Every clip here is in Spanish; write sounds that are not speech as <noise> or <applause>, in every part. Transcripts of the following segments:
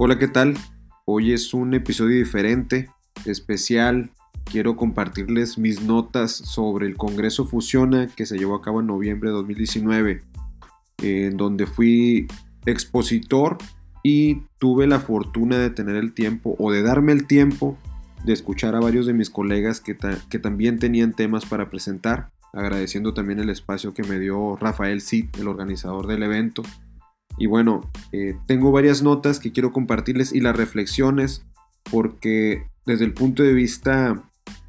Hola, ¿qué tal? Hoy es un episodio diferente, especial. Quiero compartirles mis notas sobre el Congreso Fusiona que se llevó a cabo en noviembre de 2019, en donde fui expositor y tuve la fortuna de tener el tiempo o de darme el tiempo de escuchar a varios de mis colegas que, también tenían temas para presentar, agradeciendo también el espacio que me dio Rafael Cid, el organizador del evento. Y bueno, eh, tengo varias notas que quiero compartirles y las reflexiones porque desde el punto de vista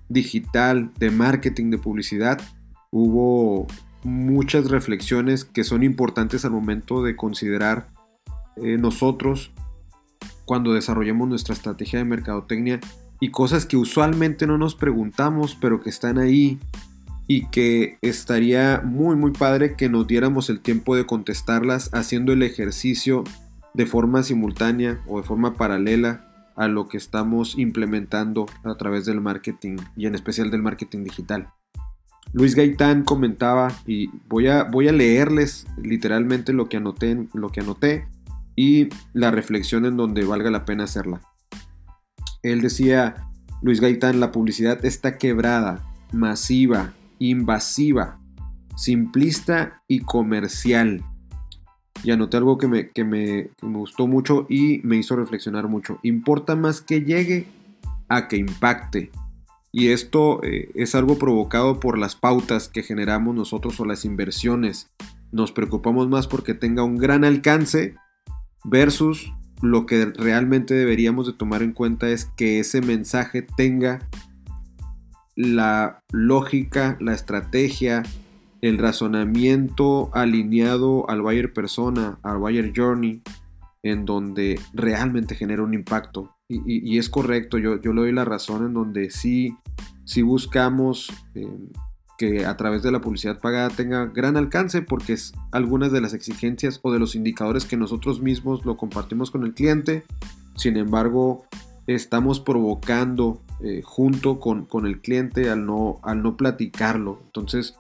digital, de marketing, de publicidad, hubo muchas reflexiones que son importantes al momento de considerar eh, nosotros cuando desarrollamos nuestra estrategia de mercadotecnia y cosas que usualmente no nos preguntamos pero que están ahí y que estaría muy muy padre que nos diéramos el tiempo de contestarlas haciendo el ejercicio de forma simultánea o de forma paralela a lo que estamos implementando a través del marketing y en especial del marketing digital. Luis Gaitán comentaba y voy a, voy a leerles literalmente lo que anoté, lo que anoté y la reflexión en donde valga la pena hacerla. Él decía, Luis Gaitán, la publicidad está quebrada, masiva, invasiva, simplista y comercial. Y anoté algo que me, que me, gustó mucho y me hizo reflexionar mucho. Importa más que llegue a que impacte. Y esto eh, es algo provocado por las pautas que generamos nosotros o las inversiones. Nos preocupamos más porque tenga un gran alcance versus lo que realmente deberíamos de tomar en cuenta es que ese mensaje tenga la lógica, la estrategia, el razonamiento alineado al buyer persona, al buyer journey, en donde realmente genera un impacto. Y, es correcto, yo, yo, le doy la razón en donde sí, buscamos eh, que a través de la publicidad pagada tenga gran alcance porque es algunas de las exigencias o de los indicadores que nosotros mismos lo compartimos con el cliente. Sin embargo, estamos provocando eh, junto con, con, el cliente al no, al no platicarlo. Entonces,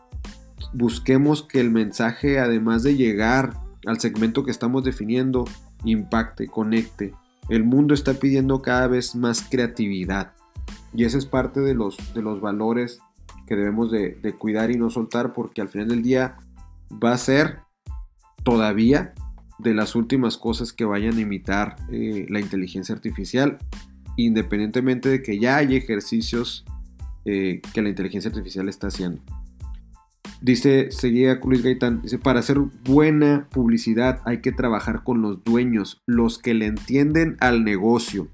busquemos que el mensaje, además de llegar al segmento que estamos definiendo, impacte, conecte. El mundo está pidiendo cada vez más creatividad. Y ese es parte de los, de los valores que debemos de, cuidar y no soltar porque al final del día va a ser todavía de las últimas cosas que vayan a imitar eh, la inteligencia artificial independientemente de que ya hay ejercicios eh, que la inteligencia artificial está haciendo. Dice, seguía Luis Gaitán, dice, para hacer buena publicidad hay que trabajar con los dueños, los que le entienden al negocio.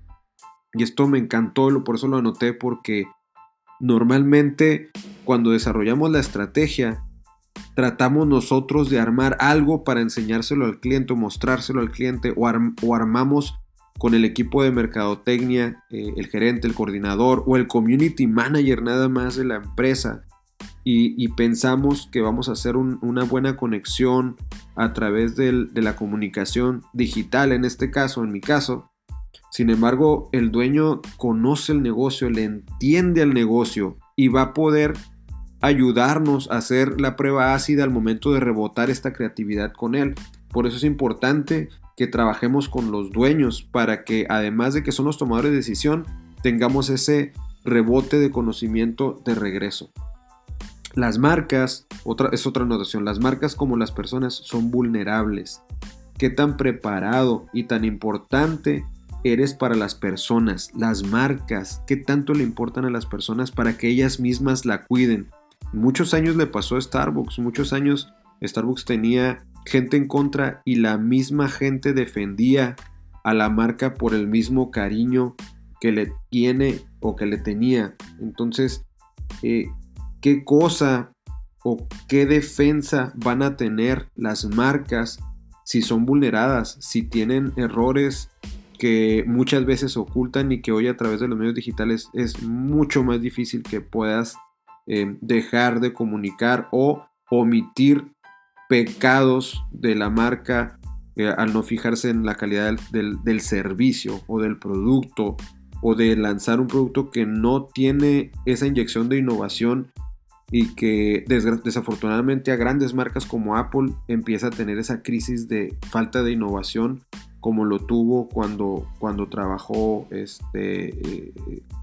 Y esto me encantó, por eso lo anoté, porque normalmente cuando desarrollamos la estrategia, tratamos nosotros de armar algo para enseñárselo al cliente o mostrárselo al cliente o, o armamos con el equipo de mercadotecnia, eh, el gerente, el coordinador o el community manager nada más de la empresa y, pensamos que vamos a hacer una buena conexión a través de la comunicación digital, en este caso, en mi caso. Sin embargo, el dueño conoce el negocio, le entiende al negocio y va a poder ayudarnos a hacer la prueba ácida al momento de rebotar esta creatividad con él. Por eso es importante que trabajemos con los dueños para que además de que son los tomadores de decisión, tengamos ese rebote de conocimiento de regreso. Las marcas, otra, es otra notación, las marcas como las personas son vulnerables. ¿Qué tan preparado y tan importante eres para las personas? Las marcas, ¿qué tanto le importan a las personas para que ellas mismas la cuiden? Muchos años le pasó a Starbucks, muchos años Starbucks tenía gente en contra y la misma gente defendía a la marca por el mismo cariño que le tiene o que le tenía. Entonces, eh, ¿qué cosa o qué defensa van a tener las marcas si son vulneradas, si tienen errores que muchas veces ocultan y que hoy a través de los medios digitales es mucho más difícil que puedas eh, dejar de comunicar o omitir pecados de la marca eh, al no fijarse en la calidad del, servicio o del producto o de lanzar un producto que no tiene esa inyección de innovación y que desafortunadamente a grandes marcas como Apple empieza a tener esa crisis de falta de innovación como lo tuvo cuando, cuando trabajó este, eh,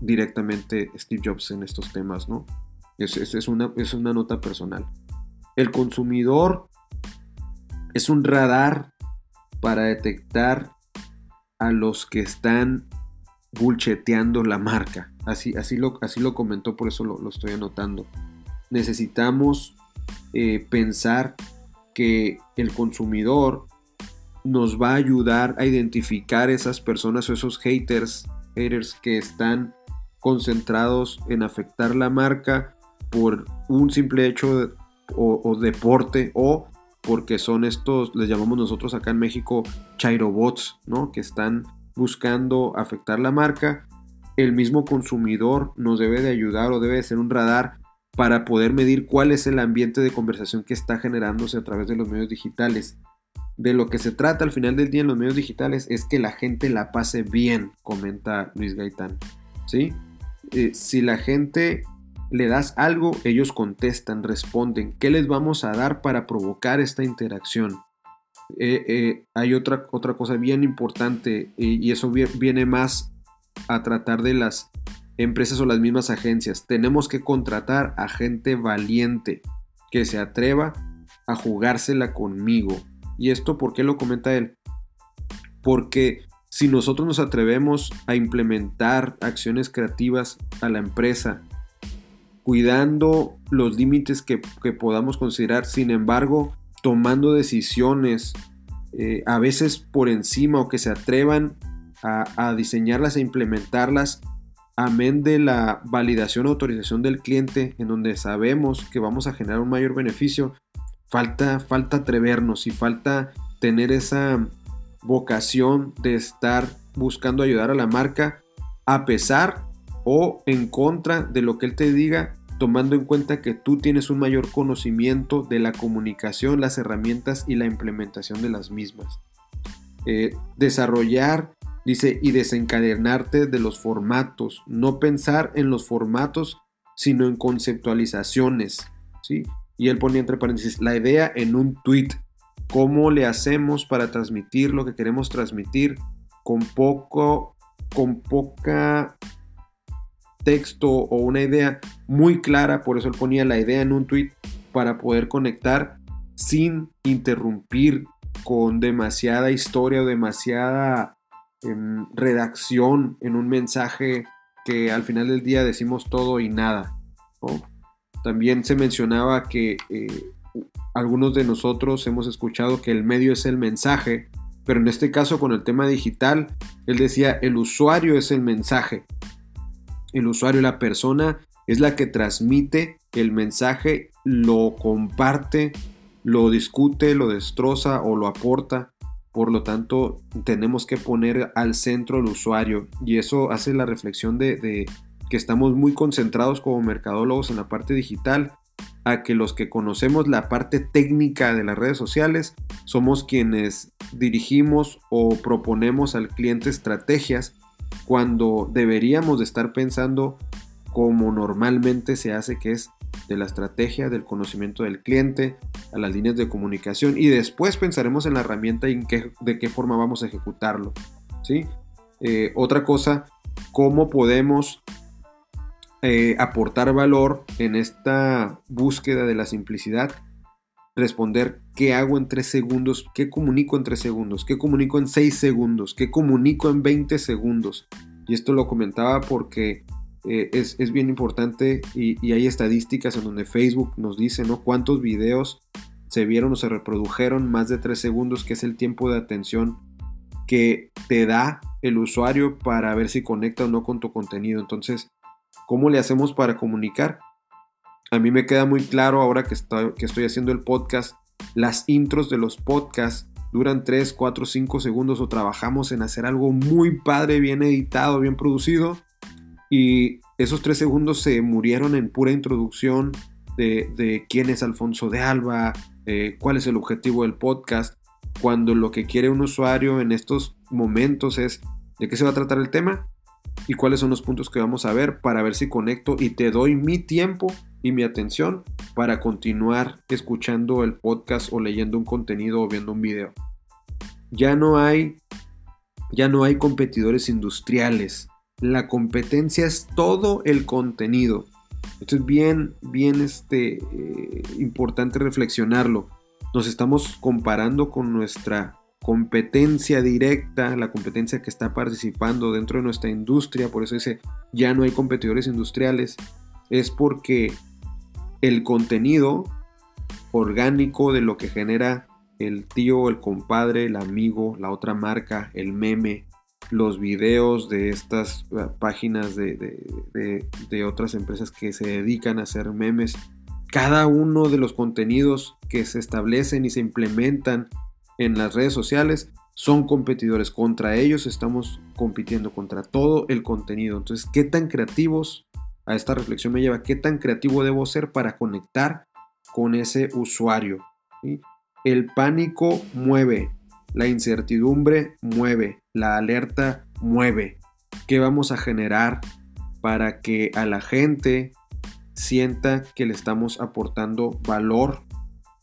directamente Steve Jobs en estos temas, ¿no? Es, es, una, es una nota personal. El consumidor es un radar para detectar a los que están bulcheteando la marca. Así, así, lo, así lo comentó, por eso lo, estoy anotando. Necesitamos eh, pensar que el consumidor nos va a ayudar a identificar esas personas o esos haters, haters que están concentrados en afectar la marca por un simple hecho o, deporte o porque son estos, les llamamos nosotros acá en México, chairobots, ¿no? Que están buscando afectar la marca. El mismo consumidor nos debe de ayudar o debe de ser un radar para poder medir cuál es el ambiente de conversación que está generándose a través de los medios digitales de lo que se trata al final del día en los medios digitales es que la gente la pase bien, comenta Luis Gaitán. ¿Sí? Eh, si la gente le das algo, ellos contestan, responden. ¿Qué les vamos a dar para provocar esta interacción? Eh, eh, hay otra, otra cosa bien importante y eso viene más a tratar de las empresas o las mismas agencias. Tenemos que contratar a gente valiente que se atreva a jugársela conmigo, ¿Y esto por qué lo comenta él? Porque si nosotros nos atrevemos a implementar acciones creativas a la empresa, cuidando los límites que, podamos considerar, sin embargo, tomando decisiones eh, a veces por encima o que se atrevan a, diseñarlas e implementarlas, amén de la validación o autorización del cliente, en donde sabemos que vamos a generar un mayor beneficio, Falta, falta atrevernos y falta tener esa vocación de estar buscando ayudar a la marca a pesar o en contra de lo que él te diga, tomando en cuenta que tú tienes un mayor conocimiento de la comunicación, las herramientas y la implementación de las mismas. Eh, desarrollar, dice, y desencadenarte de los formatos, no pensar en los formatos, sino en conceptualizaciones, ¿sí? Y él ponía entre paréntesis la idea en un tweet. ¿Cómo le hacemos para transmitir lo que queremos transmitir con poco, con poca texto o una idea muy clara? Por eso él ponía la idea en un tweet para poder conectar sin interrumpir con demasiada historia o demasiada em, redacción en un mensaje que al final del día decimos todo y nada. También se mencionaba que eh, algunos de nosotros hemos escuchado que el medio es el mensaje, pero en este caso con el tema digital, él decía, el usuario es el mensaje. El usuario, la persona, es la que transmite el mensaje, lo comparte, lo discute, lo destroza o lo aporta. Por lo tanto, tenemos que poner al centro el usuario y eso hace la reflexión de que estamos muy concentrados como mercadólogos en la parte digital, a que los que conocemos la parte técnica de las redes sociales somos quienes dirigimos o proponemos al cliente estrategias cuando deberíamos de estar pensando como normalmente se hace que es de la estrategia, del conocimiento del cliente, a las líneas de comunicación y después pensaremos en la herramienta y en qué, de qué forma vamos a ejecutarlo. ¿sí? Eh, otra cosa, cómo podemos eh, aportar valor en esta búsqueda de la simplicidad, responder qué hago en tres segundos, qué comunico en tres segundos, qué comunico en seis segundos, qué comunico en 20 segundos. Y esto lo comentaba porque eh, es, bien importante y, hay estadísticas en donde Facebook nos dice, ¿no? Cuántos videos se vieron o se reprodujeron más de tres segundos, que es el tiempo de atención que te da el usuario para ver si conecta o no con tu contenido. Entonces, ¿Cómo le hacemos para comunicar? A mí me queda muy claro ahora que estoy, haciendo el podcast, las intros de los podcasts duran 3, 4, 5 segundos o trabajamos en hacer algo muy padre, bien editado, bien producido. Y esos 3 segundos se murieron en pura introducción de, quién es Alfonso de Alba, cuál es el objetivo del podcast, cuando lo que quiere un usuario en estos momentos es de qué se va a tratar el tema y cuáles son los puntos que vamos a ver para ver si conecto y te doy mi tiempo y mi atención para continuar escuchando el podcast o leyendo un contenido o viendo un video. Ya no hay Ya no hay competidores industriales. La competencia es todo el contenido. Esto es bien, bien este, eh, importante reflexionarlo. Nos estamos comparando con nuestra competencia directa, la competencia que está participando dentro de nuestra industria, por eso dice, ya no hay competidores industriales, es porque el contenido orgánico de lo que genera el tío, el compadre, el amigo, la otra marca, el meme, los videos de estas eh, páginas de, de, otras empresas que se dedican a hacer memes, cada uno de los contenidos que se establecen y se implementan en las redes sociales son competidores. Contra ellos estamos compitiendo, contra todo el contenido. Entonces, ¿qué tan creativos? A esta reflexión me lleva, ¿qué tan creativo debo ser para conectar con ese usuario? El pánico mueve, la incertidumbre mueve, la alerta mueve. ¿Qué vamos a generar para que a la gente sienta que le estamos aportando valor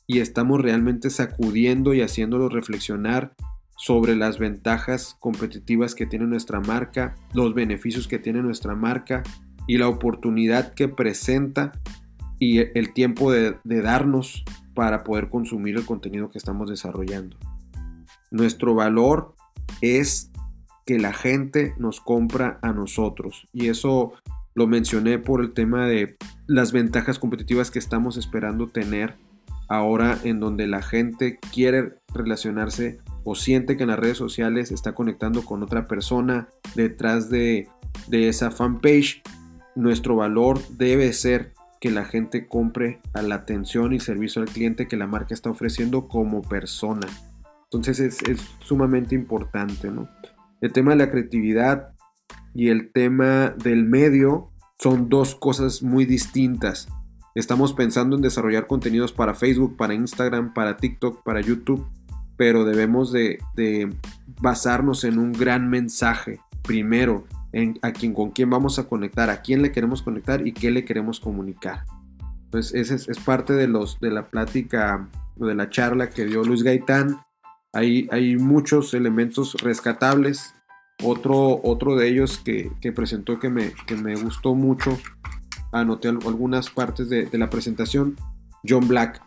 y estamos realmente sacudiendo y haciéndolo reflexionar sobre las ventajas competitivas que tiene nuestra marca, los beneficios que tiene nuestra marca y la oportunidad que presenta y el tiempo de, darnos para poder consumir el contenido que estamos desarrollando. Nuestro valor es que la gente nos compra a nosotros y eso lo mencioné por el tema de las ventajas competitivas que estamos esperando tener ahora en donde la gente quiere relacionarse o siente que en las redes sociales está conectando con otra persona detrás de, esa fanpage, nuestro valor debe ser que la gente compre a la atención y servicio al cliente que la marca está ofreciendo como persona. Entonces es, es sumamente importante, ¿no? El tema de la creatividad y el tema del medio son dos cosas muy distintas. Estamos pensando en desarrollar contenidos para Facebook, para Instagram, para TikTok, para YouTube, pero debemos de, basarnos en un gran mensaje primero, a quién, con quién vamos a conectar, a quién le queremos conectar y qué le queremos comunicar. Pues ese es, parte de, los, de la plática o de la charla que dio Luis Gaitán. Hay, hay muchos elementos rescatables. Otro, otro de ellos que, presentó que me, que me gustó mucho anoté algunas partes de, la presentación, John Black.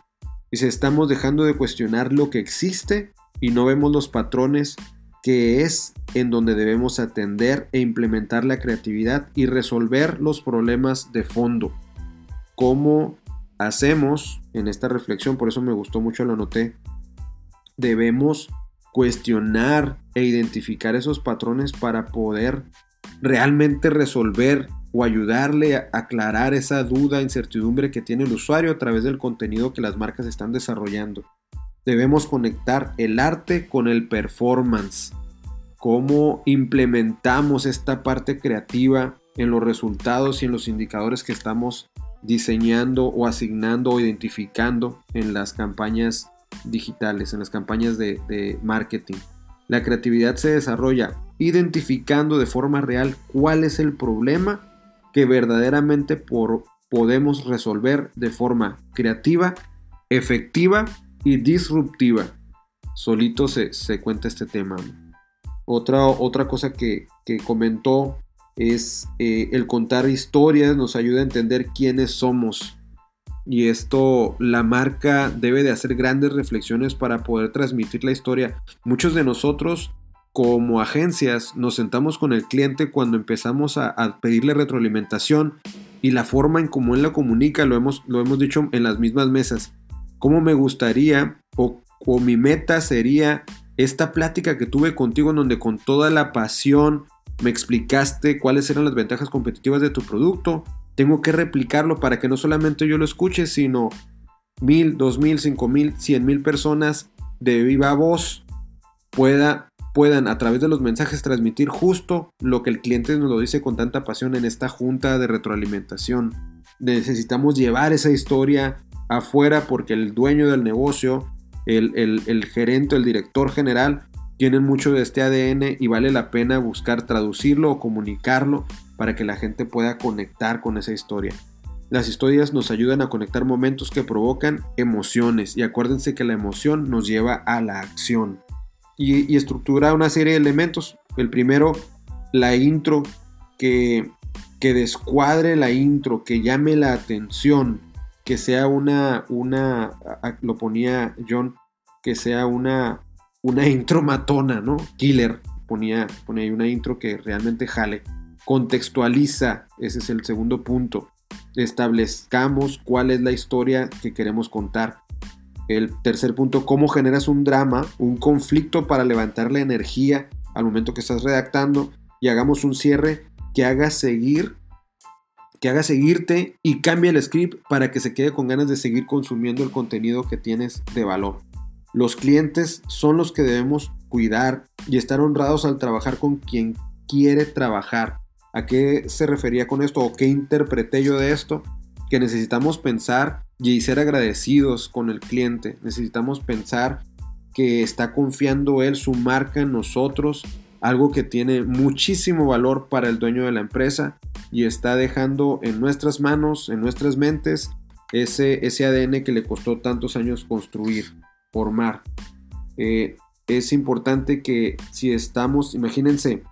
Dice, estamos dejando de cuestionar lo que existe y no vemos los patrones que es en donde debemos atender e implementar la creatividad y resolver los problemas de fondo. ¿Cómo hacemos en esta reflexión? Por eso me gustó mucho, lo anoté. Debemos cuestionar e identificar esos patrones para poder realmente resolver o ayudarle a aclarar esa duda, incertidumbre que tiene el usuario a través del contenido que las marcas están desarrollando. Debemos conectar el arte con el performance. Cómo implementamos esta parte creativa en los resultados y en los indicadores que estamos diseñando o asignando o identificando en las campañas digitales, en las campañas de, marketing. La creatividad se desarrolla identificando de forma real cuál es el problema que verdaderamente podemos resolver de forma creativa, efectiva y disruptiva. Solito se, cuenta este tema. Otra, otra cosa que, comentó es eh, el contar historias nos ayuda a entender quiénes somos. Y esto, la marca debe de hacer grandes reflexiones para poder transmitir la historia. Muchos de nosotros como agencias nos sentamos con el cliente cuando empezamos a, pedirle retroalimentación y la forma en cómo él la comunica, lo hemos, lo hemos dicho en las mismas mesas. ¿Cómo me gustaría o, o mi meta sería esta plática que tuve contigo en donde con toda la pasión me explicaste cuáles eran las ventajas competitivas de tu producto? Tengo que replicarlo para que no solamente yo lo escuche, sino mil, dos mil, cinco mil, cien mil personas de viva voz pueda puedan a través de los mensajes transmitir justo lo que el cliente nos lo dice con tanta pasión en esta junta de retroalimentación. Necesitamos llevar esa historia afuera porque el dueño del negocio, el, el gerente, el director general, tienen mucho de este ADN y vale la pena buscar traducirlo o comunicarlo para que la gente pueda conectar con esa historia. Las historias nos ayudan a conectar momentos que provocan emociones y acuérdense que la emoción nos lleva a la acción y, estructura una serie de elementos. El primero, la intro, que, que descuadre la intro, que llame la atención, que sea una, una, lo ponía John, que sea una, una <laughs> intro matona, ¿no? Killer, ponía, ponía ahí una intro que realmente jale. Contextualiza, ese es el segundo punto. Establezcamos cuál es la historia que queremos contar. El tercer punto, cómo generas un drama, un conflicto para levantar la energía al momento que estás redactando y hagamos un cierre que haga seguir que haga seguirte y cambie el script para que se quede con ganas de seguir consumiendo el contenido que tienes de valor. Los clientes son los que debemos cuidar y estar honrados al trabajar con quien quiere trabajar. ¿A qué se refería con esto o qué interpreté yo de esto? Que necesitamos pensar y ser agradecidos con el cliente. Necesitamos pensar que está confiando él su marca en nosotros, algo que tiene muchísimo valor para el dueño de la empresa y está dejando en nuestras manos, en nuestras mentes, ese, ese ADN que le costó tantos años construir, formar. Eh, es importante que si estamos, imagínense,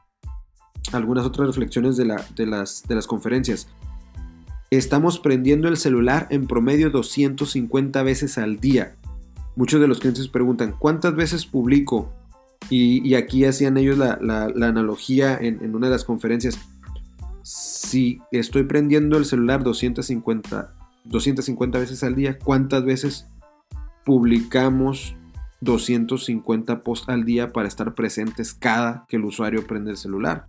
algunas otras reflexiones de, de, las, de las conferencias. Estamos prendiendo el celular en promedio 250 veces al día. Muchos de los clientes preguntan, ¿cuántas veces publico? Y, aquí hacían ellos la, analogía en, una de las conferencias. Si estoy prendiendo el celular 250, 250 veces al día, ¿cuántas veces publicamos 250 posts al día para estar presentes cada que el usuario prende el celular?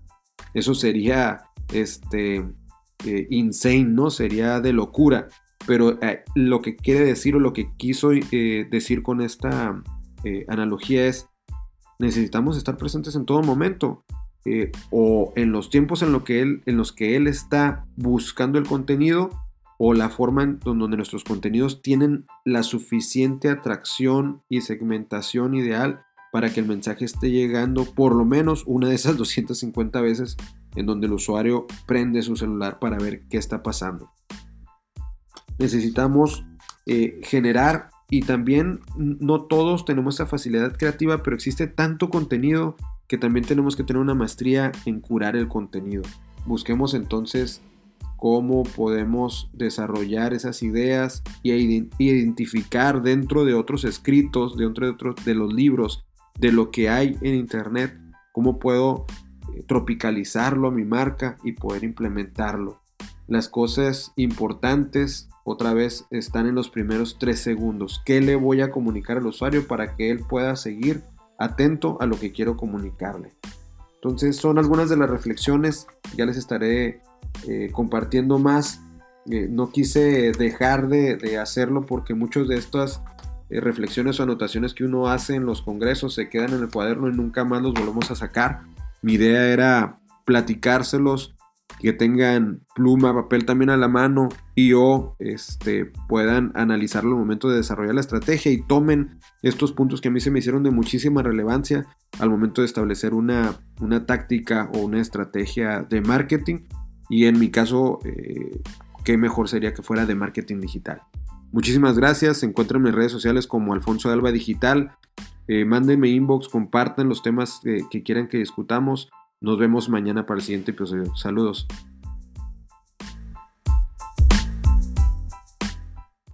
Eso sería este, eh, insane, ¿no? Sería de locura. Pero eh, lo que quiere decir o lo que quiso eh, decir con esta analogía es, necesitamos estar presentes en todo momento. O en los tiempos en, lo que él, en los que él está buscando el contenido o la forma en donde nuestros contenidos tienen la suficiente atracción y segmentación ideal para que el mensaje esté llegando por lo menos una de esas <laughs> 250 veces en donde el usuario prende su celular para ver qué está pasando. Necesitamos eh, generar y también no todos tenemos esa facilidad creativa, pero existe tanto contenido que también tenemos que tener una maestría en curar el contenido. Busquemos entonces cómo podemos desarrollar esas ideas y identificar dentro de otros escritos, dentro de, otros, de los libros, de lo que hay en Internet, cómo puedo eh, tropicalizarlo a mi marca y poder implementarlo. Las cosas importantes otra vez están en los primeros tres segundos. ¿Qué le voy a comunicar al usuario para que él pueda seguir atento a lo que quiero comunicarle? Entonces son algunas de las reflexiones, ya les estaré eh, compartiendo más. Eh, no quise dejar de, hacerlo porque muchas de estas eh, reflexiones o anotaciones que uno hace en los congresos se quedan en el cuaderno y nunca más los volvemos a sacar. Mi idea era platicárselos que tengan pluma, papel también a la mano y o este, puedan analizarlo al momento de desarrollar la estrategia y tomen estos puntos que a mí se me hicieron de muchísima relevancia al momento de establecer una, una táctica o una estrategia de marketing y en mi caso, eh, qué mejor sería que fuera de marketing digital. Muchísimas gracias, encuentren mis redes sociales como Alfonso Alba Digital, eh, mándenme inbox, compartan los temas que quieran que discutamos. Nos vemos mañana para el siguiente episodio. Saludos.